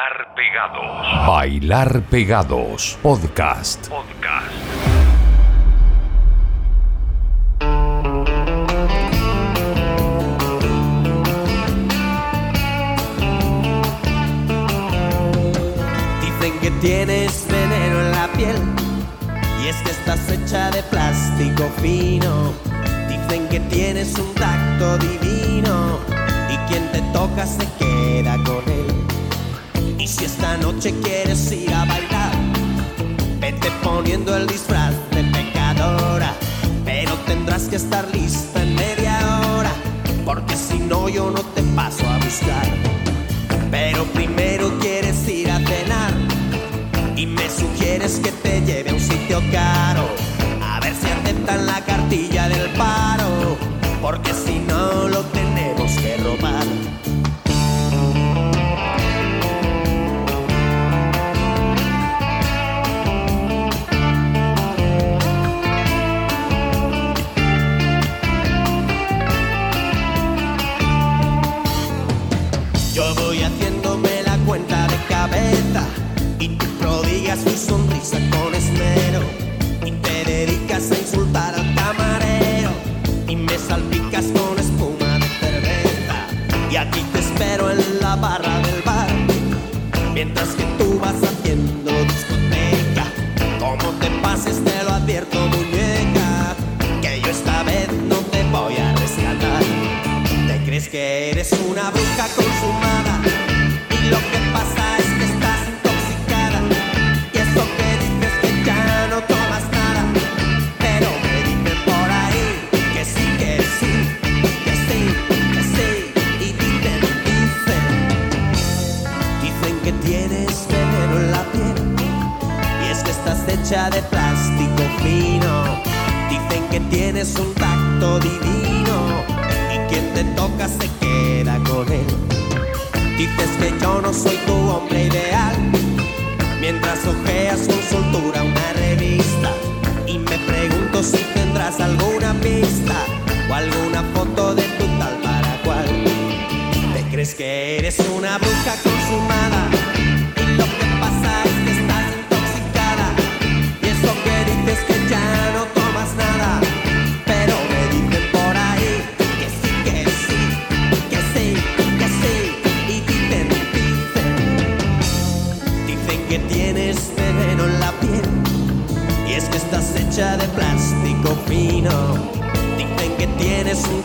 Bailar Pegados. Bailar Pegados. Podcast. Podcast. Dicen que tienes veneno en la piel y es que estás hecha de plástico fino. Dicen que tienes un tacto divino y quien te toca se queda con él. Y si esta noche quieres ir a bailar, vete poniendo el disfraz de pecadora, pero tendrás que estar lista en media hora, porque si no yo no te paso a buscar. Pero primero quieres ir a cenar y me sugieres que te lleve a un sitio caro. A ver si aceptan la cartilla del paro, porque si no lo tenemos mientras que tú vas haciendo discoteca como te pases te lo advierto muñeca que yo esta vez no te voy a rescatar. Te crees que eres una bruja consumada hecha de plástico fino. Dicen que tienes un tacto divino y quien te toca se queda con él. Dices que yo no soy tu hombre ideal. Mientras ojeas con soltura una revista Y me pregunto si tendrás alguna pista O alguna foto de tu tal para cual. ¿Te crees que eres una bruja consumada? De plástico fino. Dicen que tienes un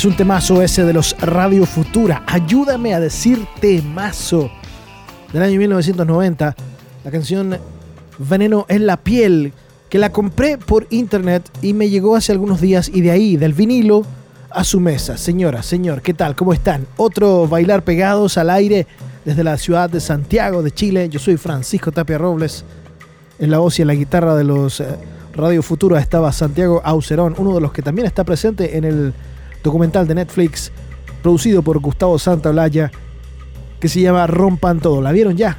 Es un temazo ese de los Radio Futura. Ayúdame a decir temazo. Del año 1990. La canción Veneno en la piel. Que la compré por internet y me llegó hace algunos días. Y de ahí, del vinilo a su mesa. Señora, señor, ¿qué tal? ¿Cómo están? Otro bailar pegados al aire desde la ciudad de Santiago de Chile. Yo soy Francisco Tapia Robles. En la voz y en la guitarra de los eh, Radio Futura estaba Santiago Aucerón, uno de los que también está presente en el documental de Netflix producido por Gustavo Santaolalla que se llama Rompan Todo. ¿La vieron ya?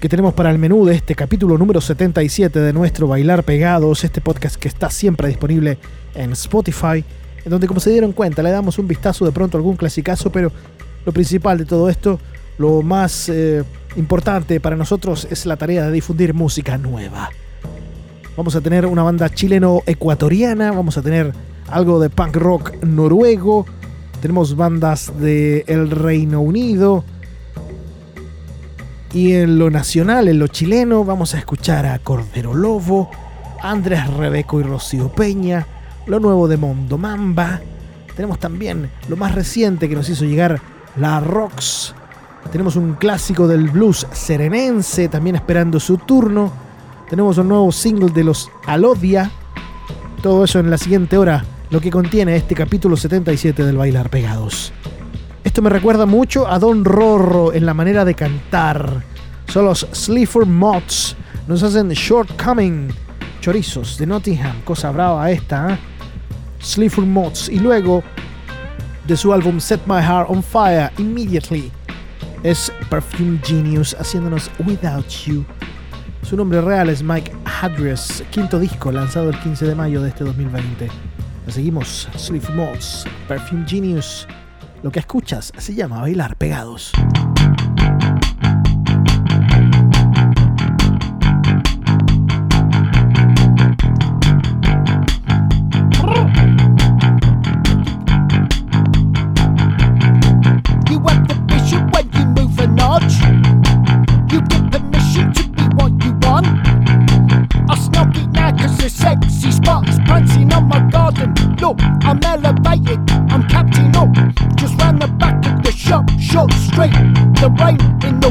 Que tenemos para el menú de este capítulo número 77 de nuestro Bailar Pegados, este podcast que está siempre disponible en Spotify, en donde como se dieron cuenta le damos un vistazo de pronto a algún clasicazo, pero lo principal de todo esto, lo más eh, importante para nosotros es la tarea de difundir música nueva. Vamos a tener una banda chileno-ecuatoriana, vamos a tener algo de punk rock noruego, tenemos bandas del el Reino Unido. Y en lo nacional, en lo chileno, vamos a escuchar a Cordero Lobo, Andrés Rebeco y Rocío Peña, lo nuevo de Mondomamba. Tenemos también lo más reciente que nos hizo llegar la Rocks. Tenemos un clásico del blues serenense, también esperando su turno. Tenemos un nuevo single de los Alodia. Todo eso en la siguiente hora lo que contiene este capítulo 77 del Bailar Pegados. Esto me recuerda mucho a Don Rorro en la manera de cantar. Son los Sleaford Mods. Nos hacen Shortcoming. Chorizos de Nottingham. Cosa brava esta. ¿eh? Sleaford Mods. Y luego de su álbum Set My Heart on Fire Immediately. Es Perfume Genius haciéndonos Without You. Su nombre real es Mike Hadries, quinto disco lanzado el 15 de mayo de este 2020. Seguimos, Sleep Mods, Perfume Genius. Lo que escuchas se llama Bailar Pegados. sexy sparks prancing on my garden. Look, I'm elevated, I'm captain up. Just round the back of the shop, short straight. The rain in the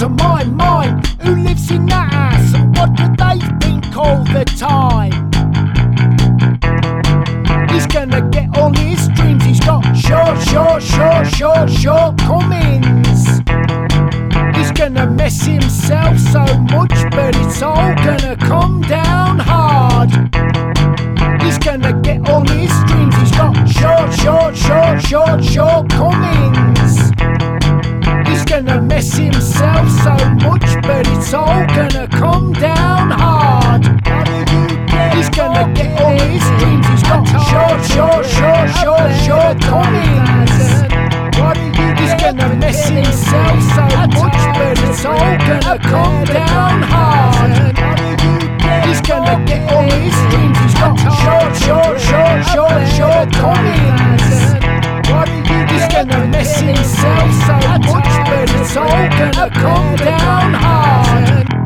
to my mind. Who lives in that ass? And what do they think all the time? He's gonna get all his dreams. He's got short, short, short, short, sure comings. He's gonna mess himself so much, but it's all gonna come down hard. He's gonna get all his dreams. He's got short, short, short, short, sure comings gonna miss himself so much, but it's all gonna come down hard. He's gonna get all his dreams, he's got short, short, short, short, short shortcomings. He's gonna miss himself so much, but it's all gonna come down hard. He's gonna get all his dreams, he's got short, short, short, short, short comings. What shortcomings. He's gonna miss himself so much, but it's all gonna come down hard.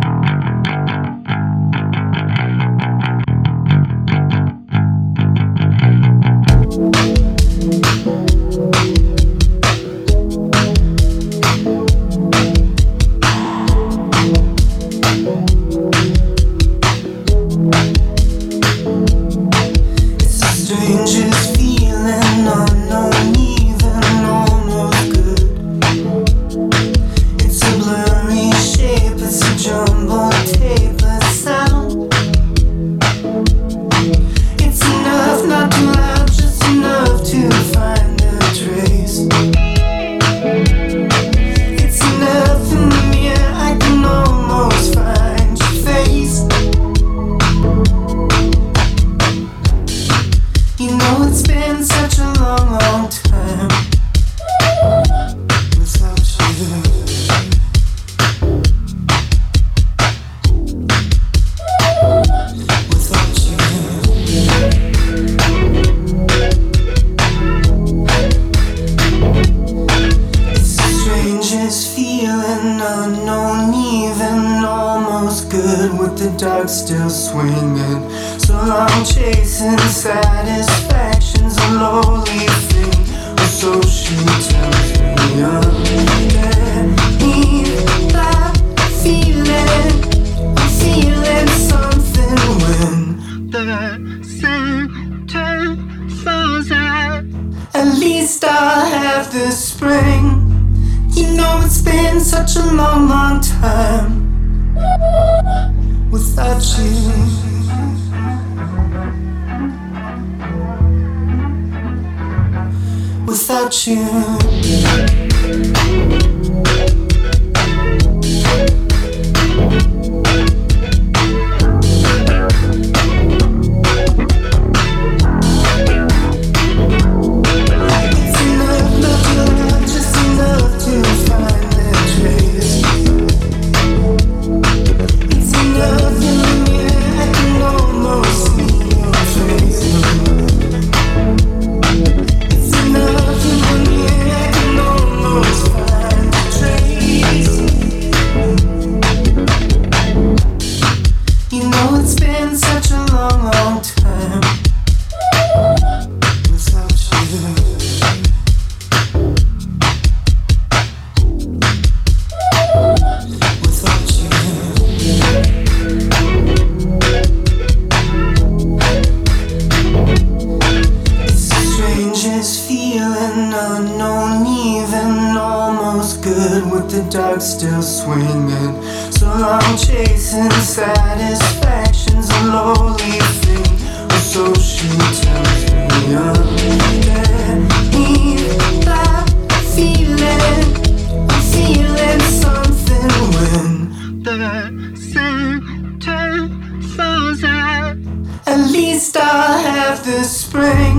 Satisfaction's a lowly thing, or so she tells me. That feeling, I'm feeling something when the center falls out. At least I have the spring.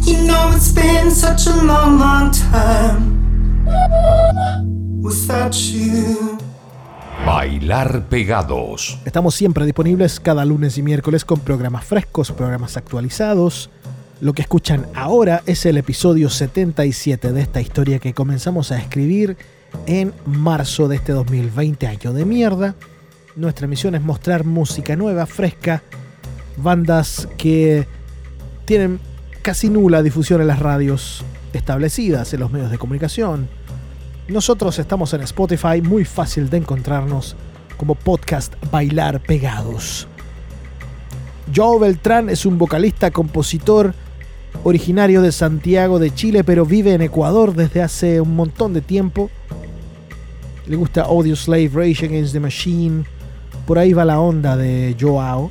You know it's been such a long, long time without you. Bailar Pegados. Estamos siempre disponibles cada lunes y miércoles con programas frescos, programas actualizados. Lo que escuchan ahora es el episodio 77 de esta historia que comenzamos a escribir en marzo de este 2020, año de mierda. Nuestra misión es mostrar música nueva, fresca, bandas que tienen casi nula difusión en las radios establecidas, en los medios de comunicación. Nosotros estamos en Spotify, muy fácil de encontrarnos como podcast Bailar Pegados. Joe Beltrán es un vocalista, compositor, originario de Santiago de Chile, pero vive en Ecuador desde hace un montón de tiempo. Le gusta Audio Slave, Rage Against the Machine. Por ahí va la onda de Joao.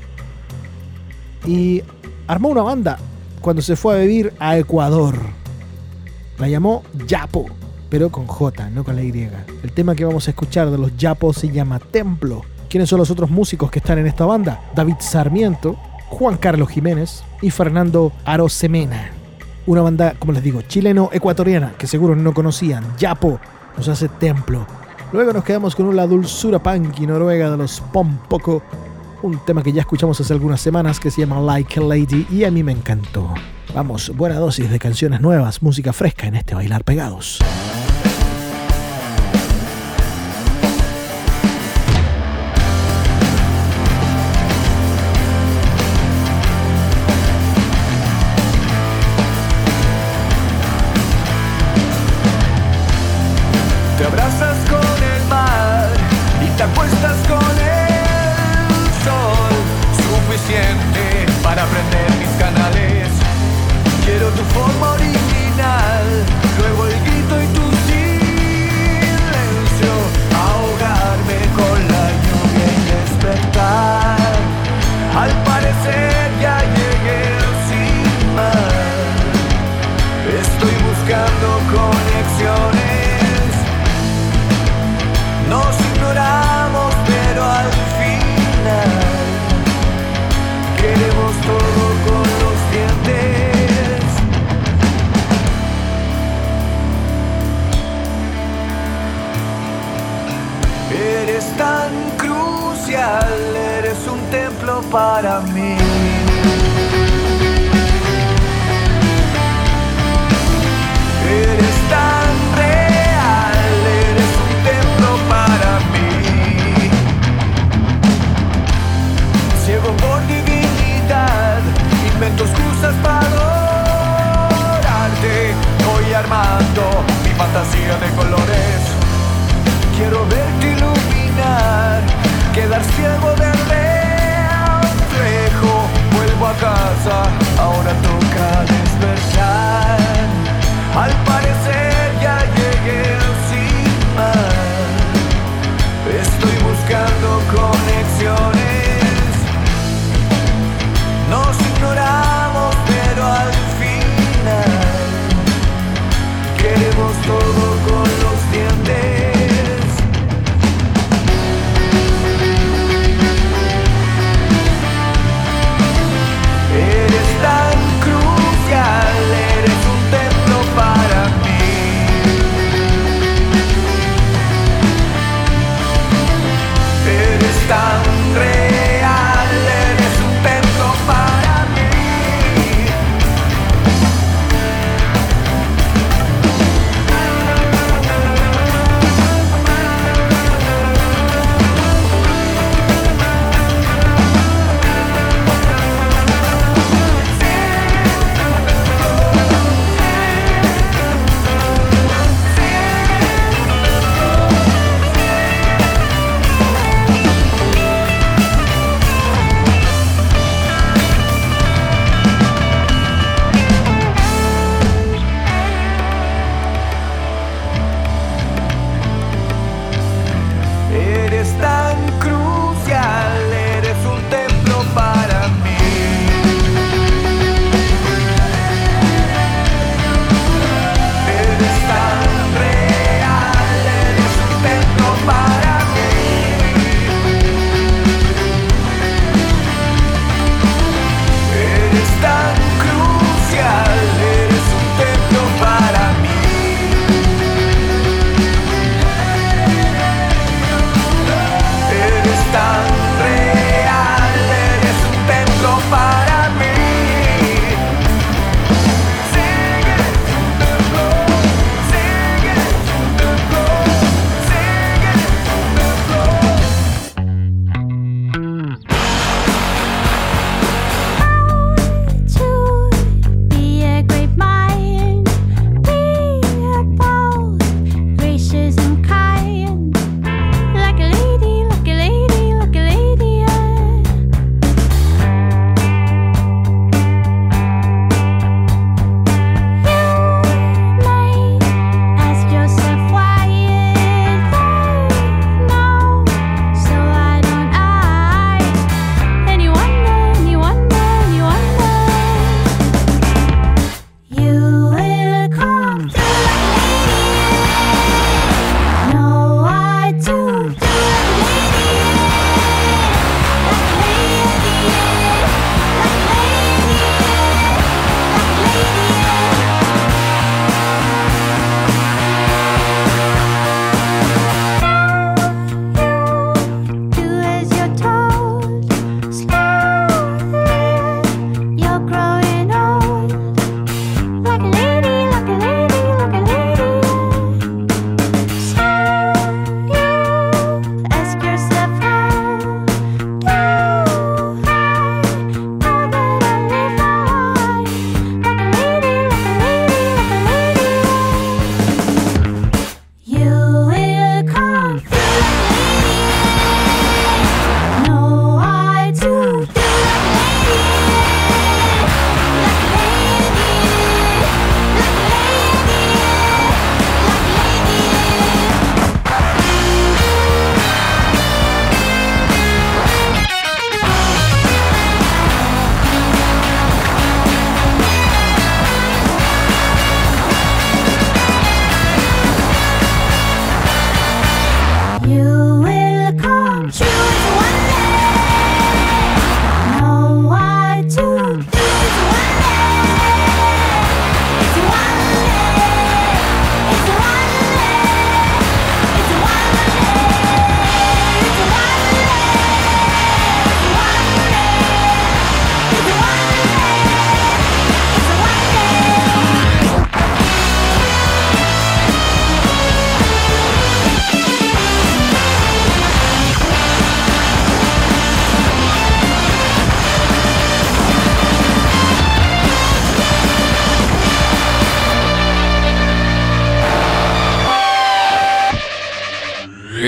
Y armó una banda cuando se fue a vivir a Ecuador. La llamó Yapo, pero con J, no con la Y. El tema que vamos a escuchar de los Yapos se llama Templo. ¿Quiénes son los otros músicos que están en esta banda? David Sarmiento, Juan Carlos Jiménez y Fernando Arosemena. Una banda, como les digo, chileno-ecuatoriana, que seguro no conocían. Yapo nos hace Templo. Luego nos quedamos con una dulzura punk y noruega de los Pompoco, un tema que ya escuchamos hace algunas semanas que se llama Like a Lady y a mí me encantó. Vamos, buena dosis de canciones nuevas, música fresca en este Bailar Pegados.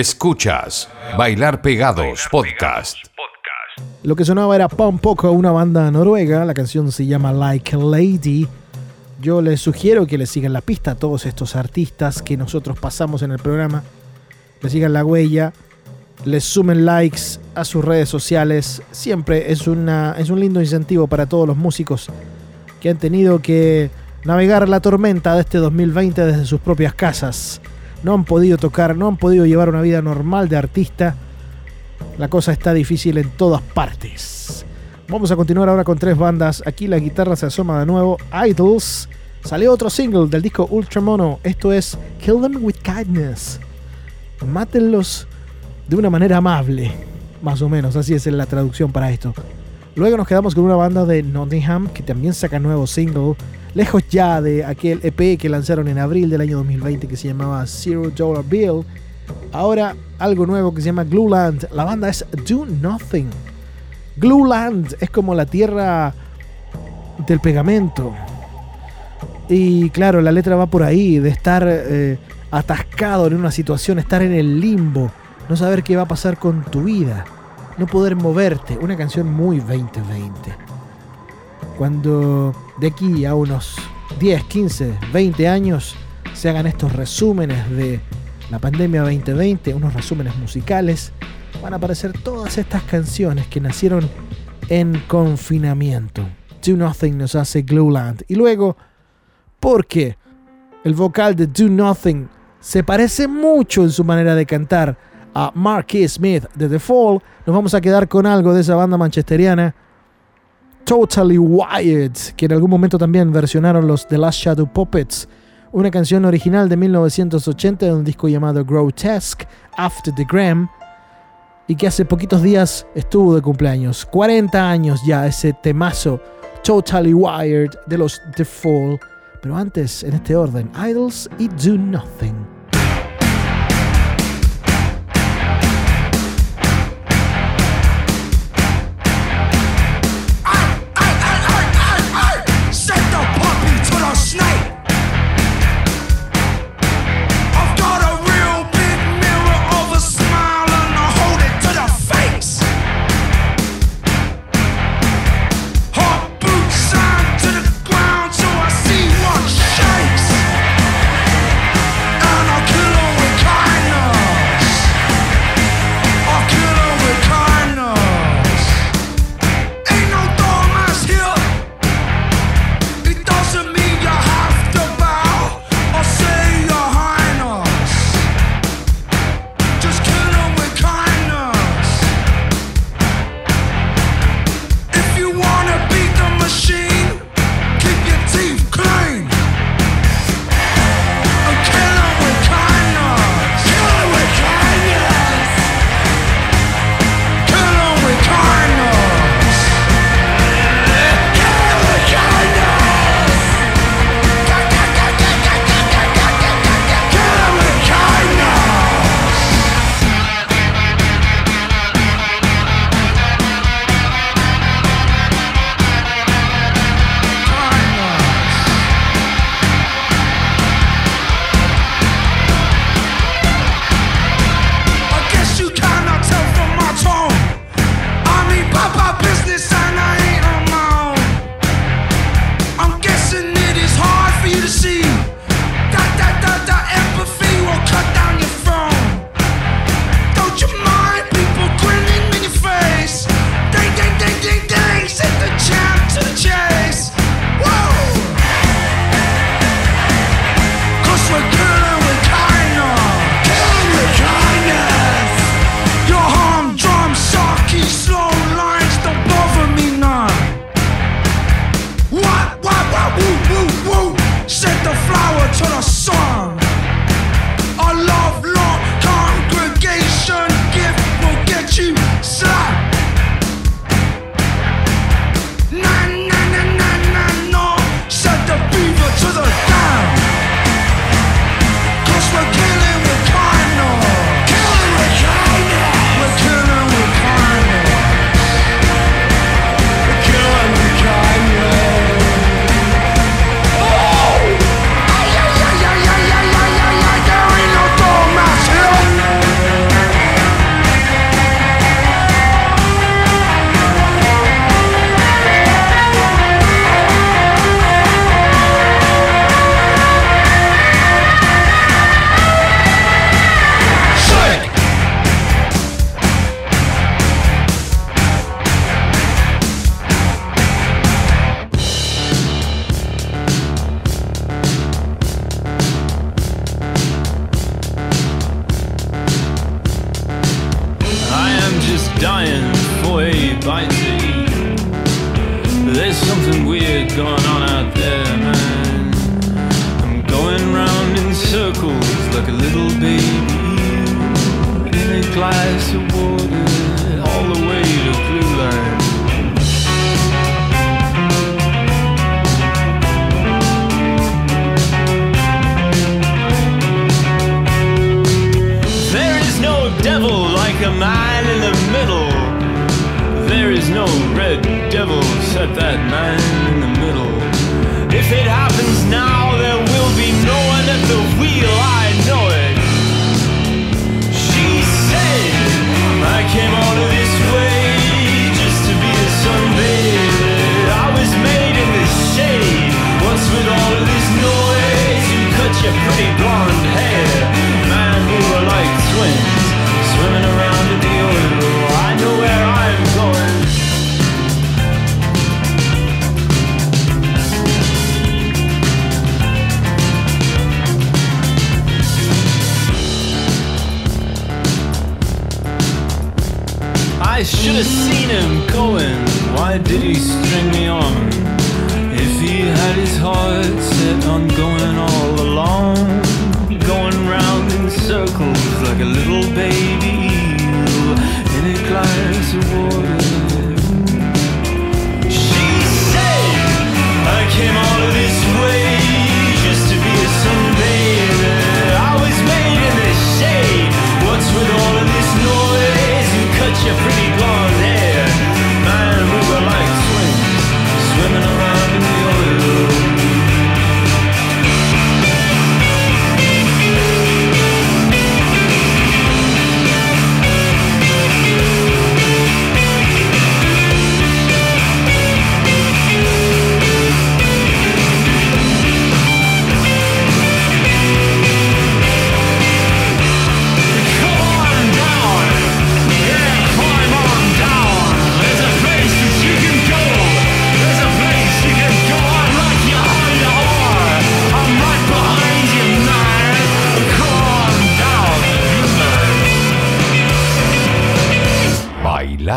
Escuchas Bailar Pegados Podcast. Lo que sonaba era Pom Poco, una banda noruega. La canción se llama Like a Lady. Yo les sugiero que le sigan la pista a todos estos artistas que nosotros pasamos en el programa. Le sigan la huella, les sumen likes a sus redes sociales. Siempre es, una, es un lindo incentivo para todos los músicos que han tenido que navegar la tormenta de este 2020 desde sus propias casas. No han podido tocar, no han podido llevar una vida normal de artista. La cosa está difícil en todas partes. Vamos a continuar ahora con tres bandas. Aquí la guitarra se asoma de nuevo. Idols. Salió otro single del disco Ultramono. Esto es Kill Them With Kindness. Mátenlos de una manera amable. Más o menos, así es la traducción para esto. Luego nos quedamos con una banda de Nottingham que también saca nuevo single. Lejos ya de aquel EP que lanzaron en abril del año 2020 que se llamaba Zero Dollar Bill. Ahora algo nuevo que se llama Glueland. La banda es Do Nothing. Glueland es como la tierra del pegamento. Y claro, la letra va por ahí, de estar eh, atascado en una situación, estar en el limbo, no saber qué va a pasar con tu vida, no poder moverte. Una canción muy 2020. Cuando de aquí a unos 10, 15, 20 años se hagan estos resúmenes de la pandemia 2020, unos resúmenes musicales, van a aparecer todas estas canciones que nacieron en confinamiento. Do Nothing nos hace Glowland. Y luego, porque el vocal de Do Nothing se parece mucho en su manera de cantar a Marquis Smith de The Fall, nos vamos a quedar con algo de esa banda manchesteriana. Totally Wired, que en algún momento también versionaron los The Last Shadow Puppets, una canción original de 1980 de un disco llamado Grotesque After the Gram, y que hace poquitos días estuvo de cumpleaños. 40 años ya ese temazo Totally Wired de los The Fall. Pero antes, en este orden, Idols y Do Nothing.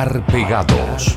Pegados.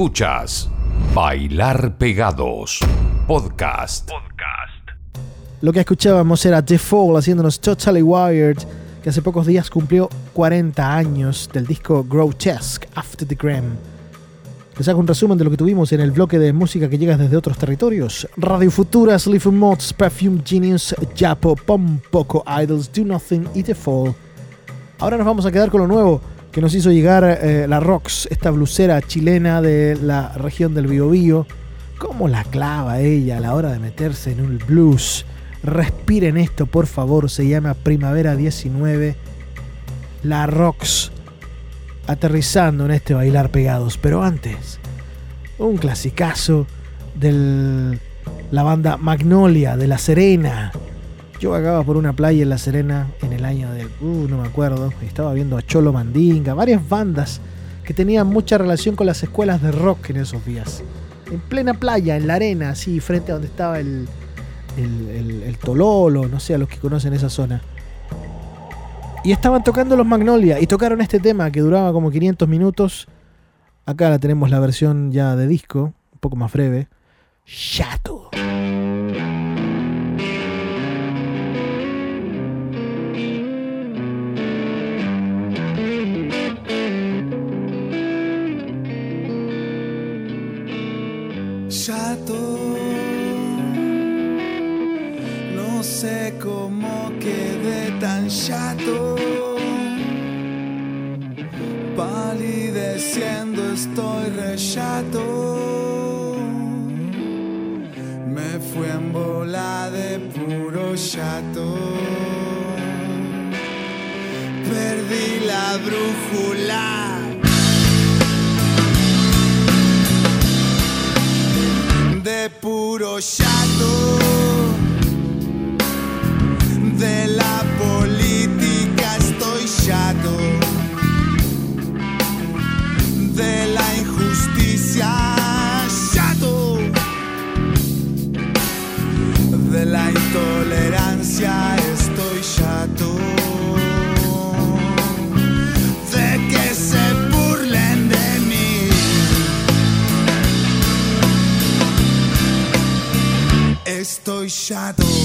Escuchas Bailar Pegados. Podcast. Lo que escuchábamos era The Fall haciéndonos Totally Wired, que hace pocos días cumplió 40 años del disco Grotesque After the Gram. Les hago un resumen de lo que tuvimos en el bloque de música que llega desde otros territorios. Radio Futura, Sleaford Mods, Perfume Genius, Japo, Pom Poco Idols, Do Nothing y The Fall. Ahora nos vamos a quedar con lo nuevo que nos hizo llegar eh, la Rox, esta blusera chilena de la región del Biobío. ¿Cómo la clava ella a la hora de meterse en un blues? Respiren esto, por favor. Se llama Primavera 19. La Rox aterrizando en este bailar pegados. Pero antes, un clasicazo de la banda Magnolia de La Serena. Yo vagaba por una playa en La Serena en el año del. Uh, no me acuerdo. Estaba viendo a Cholo Mandinga, varias bandas que tenían mucha relación con las escuelas de rock en esos días. En plena playa, en la arena, así, frente a donde estaba el, el, el- Tololo, no sé, a los que conocen esa zona. Y estaban tocando los Magnolia y tocaron este tema que duraba como 500 minutos. Acá la tenemos la versión ya de disco, un poco más breve. Chato. Estoy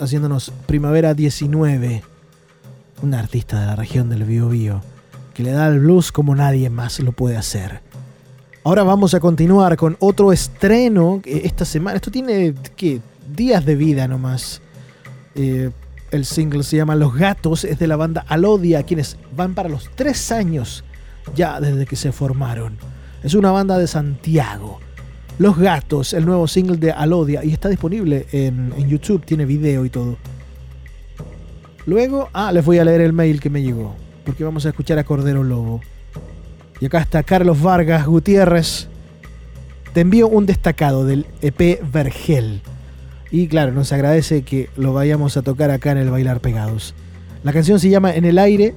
Haciéndonos Primavera 19. Un artista de la región del Biobío que le da el blues como nadie más lo puede hacer. Ahora vamos a continuar con otro estreno que esta semana. Esto tiene ¿qué? días de vida nomás. Eh, el single se llama Los Gatos, es de la banda Alodia, quienes van para los tres años ya desde que se formaron. Es una banda de Santiago. Los Gatos, el nuevo single de Alodia, y está disponible en, en YouTube, tiene video y todo. Luego, ah, les voy a leer el mail que me llegó. porque vamos a escuchar a Cordero Lobo. Y acá está Carlos Vargas Gutiérrez. Te envío un destacado del EP Vergel. Y claro, nos agradece que lo vayamos a tocar acá en el Bailar Pegados. La canción se llama En el aire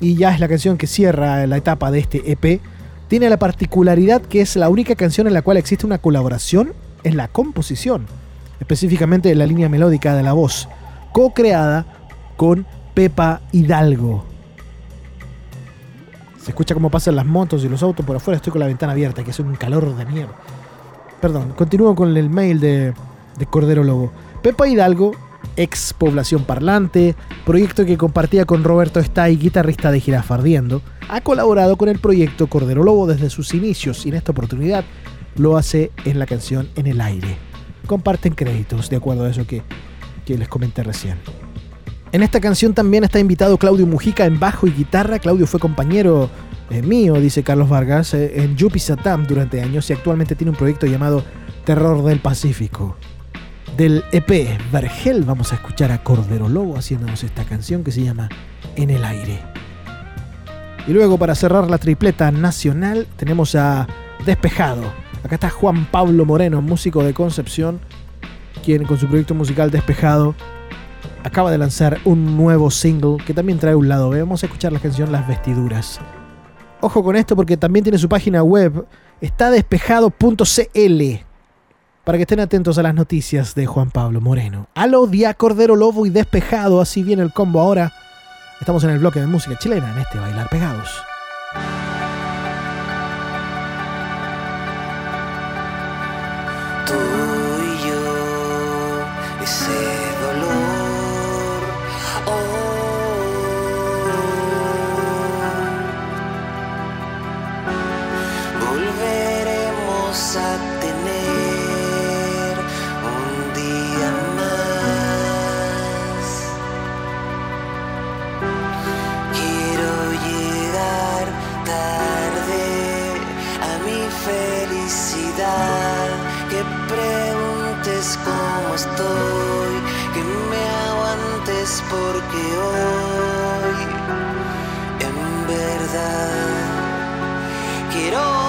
y ya es la canción que cierra la etapa de este EP. Tiene la particularidad que es la única canción en la cual existe una colaboración en la composición, específicamente en la línea melódica de la voz, co-creada con Pepa Hidalgo. Se escucha cómo pasan las motos y los autos por afuera. Estoy con la ventana abierta, que es un calor de mierda. Perdón, continúo con el mail de, de Cordero Lobo. Pepa Hidalgo, ex población parlante, proyecto que compartía con Roberto Stay, guitarrista de Jirafa Ardiendo, ha colaborado con el proyecto Cordero Lobo desde sus inicios y en esta oportunidad lo hace en la canción En el aire. Comparten créditos, de acuerdo a eso que, que les comenté recién. En esta canción también está invitado Claudio Mujica en bajo y guitarra. Claudio fue compañero eh, mío, dice Carlos Vargas, eh, en Yupi Satam durante años y actualmente tiene un proyecto llamado Terror del Pacífico. Del EP Vergel vamos a escuchar a Cordero Lobo haciéndonos esta canción que se llama En el aire. Y luego para cerrar la tripleta nacional tenemos a Despejado. Acá está Juan Pablo Moreno, músico de Concepción, quien con su proyecto musical Despejado acaba de lanzar un nuevo single que también trae un lado. Vamos a escuchar la canción Las Vestiduras. Ojo con esto porque también tiene su página web, está despejado.cl, para que estén atentos a las noticias de Juan Pablo Moreno. Aló, Día Cordero Lobo y Despejado, así viene el combo ahora. Estamos en el bloque de música chilena, en este Bailar Pegados. Aguantes porque hoy, en verdad, quiero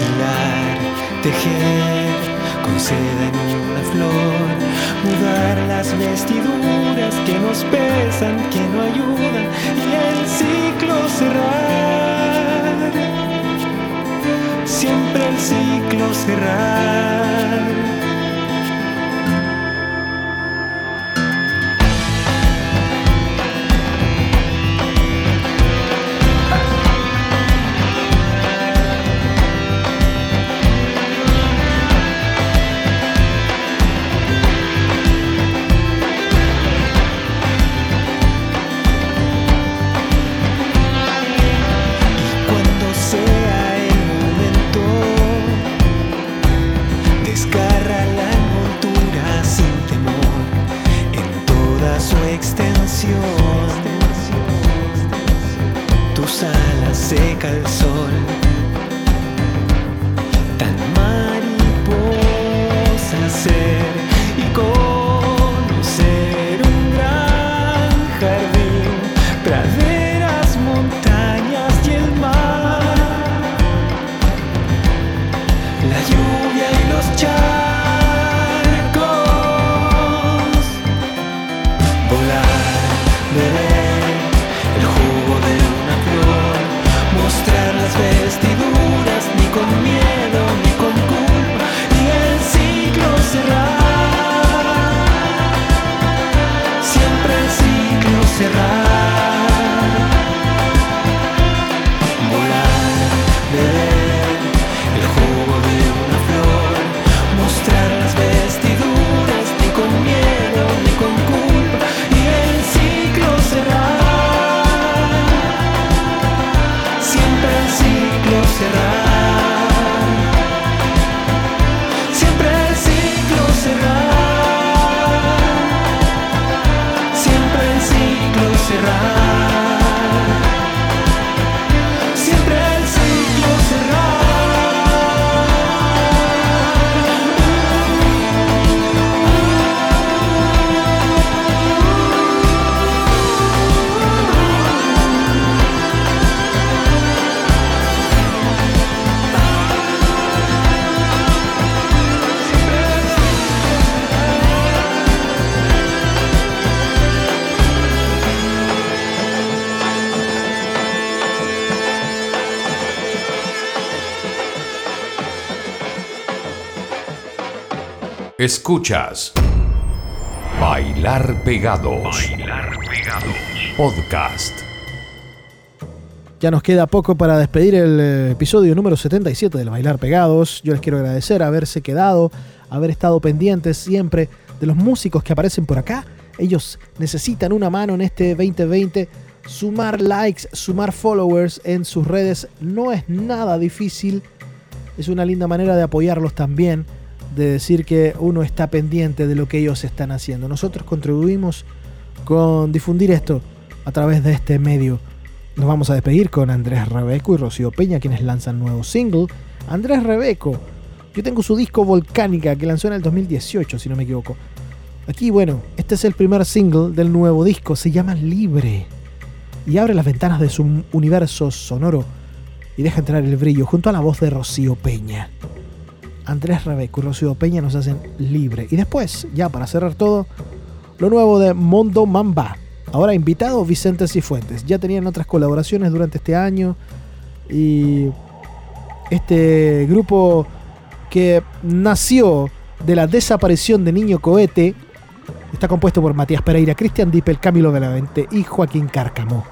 Hilar, tejer con seda en una flor, mudar las vestiduras que nos pesan, que no ayudan, y el ciclo cerrar. Siempre el ciclo cerrar. Ciclo Escuchas Bailar Pegados. Podcast. Ya nos queda poco para despedir el eh, episodio número 77 del Bailar Pegados. Yo les quiero agradecer haberse quedado, haber estado pendientes siempre de los músicos que aparecen por acá. Ellos necesitan una mano en este 2020. Sumar likes, sumar followers en sus redes no es nada difícil. Es una linda manera de apoyarlos también, de decir que uno está pendiente de lo que ellos están haciendo. Nosotros contribuimos con difundir esto a través de este medio. Nos vamos a despedir con Andrés Rebeco y Rocío Peña, quienes lanzan nuevo single. Andrés Rebeco, yo tengo su disco Volcánica que lanzó en el 2018, si no me equivoco. Aquí, bueno, este es el primer single del nuevo disco, se llama Libre. Y abre las ventanas de su universo sonoro y deja entrar el brillo junto a la voz de Rocío Peña. Andrés Rebeco y Rocío Peña nos hacen libre. Y después, ya para cerrar todo, lo nuevo de Mondo Mamba. Ahora invitado Vicente Cifuentes. Ya tenían otras colaboraciones durante este año. Y este grupo que nació de la desaparición de Niño Cohete está compuesto por Matías Pereira, Cristian Dippel, Camilo Benavente y Joaquín Cárcamo.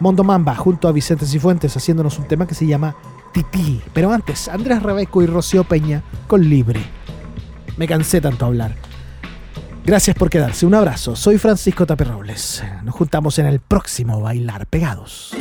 Mondo Mamba junto a Vicente Cifuentes haciéndonos un tema que se llama Tití. Pero antes, Andrés Rebeco y Rocío Peña con Libre. Me cansé tanto hablar. Gracias por quedarse. Un abrazo. Soy Francisco Taperrobles. Nos juntamos en el próximo Bailar Pegados.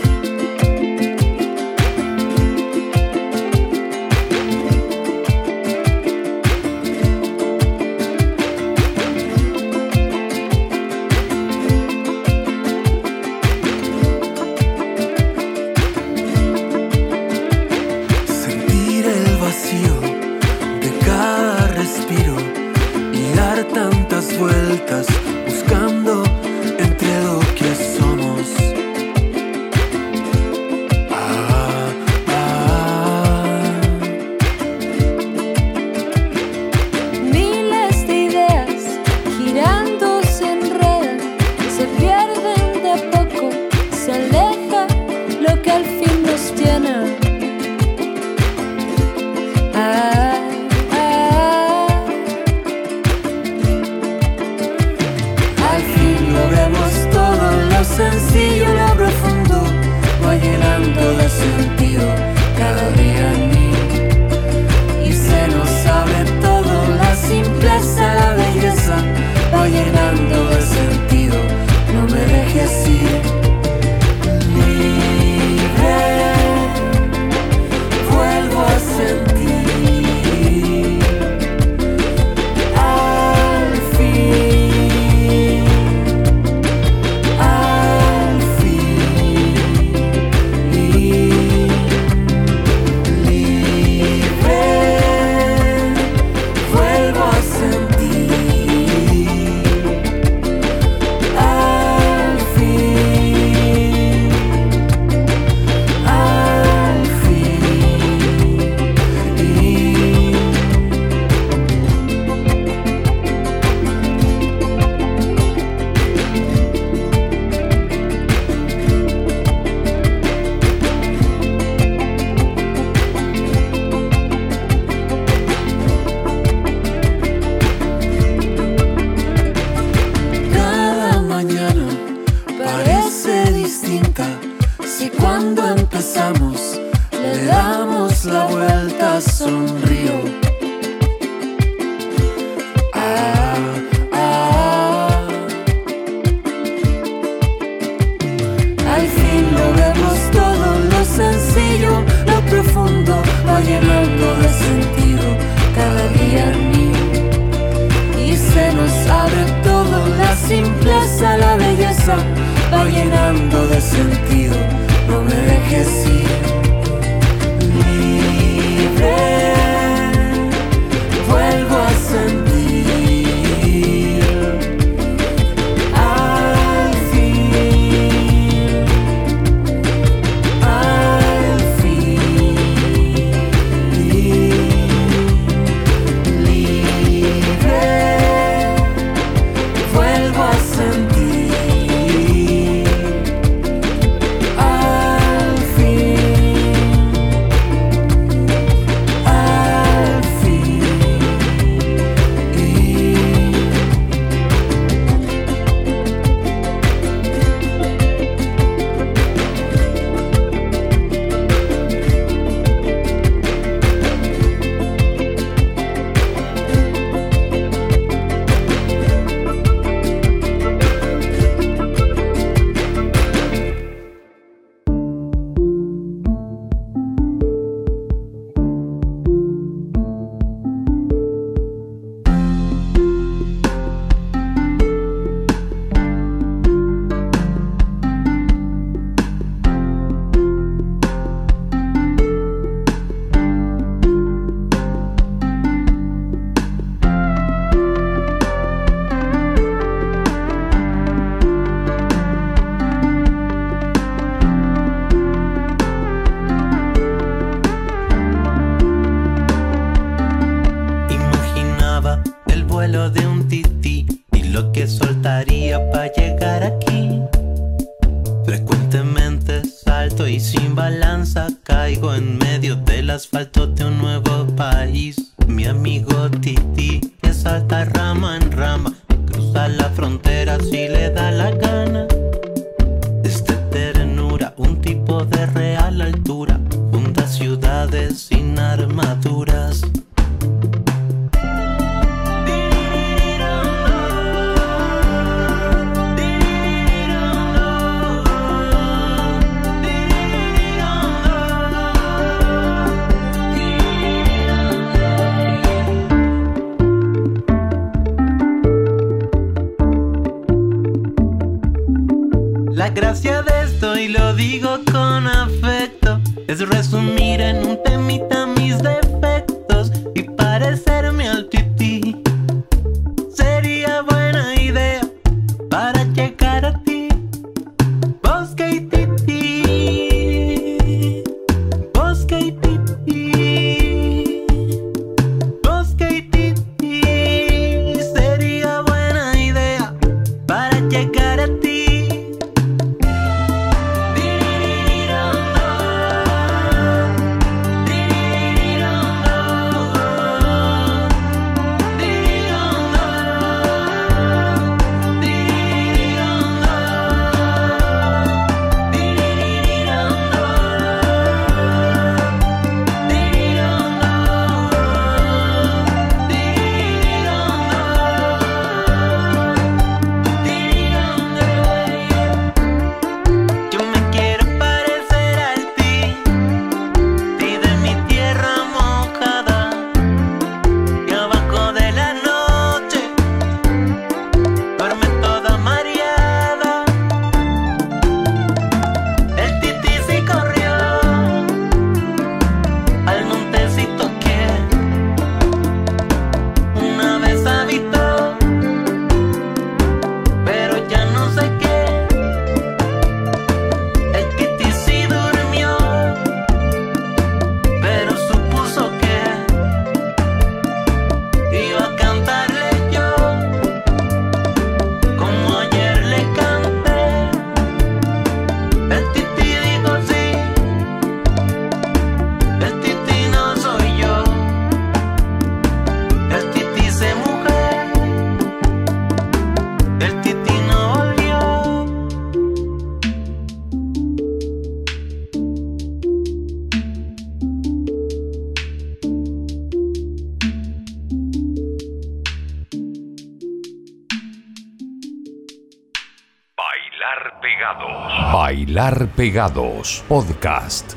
Pegados. Podcast.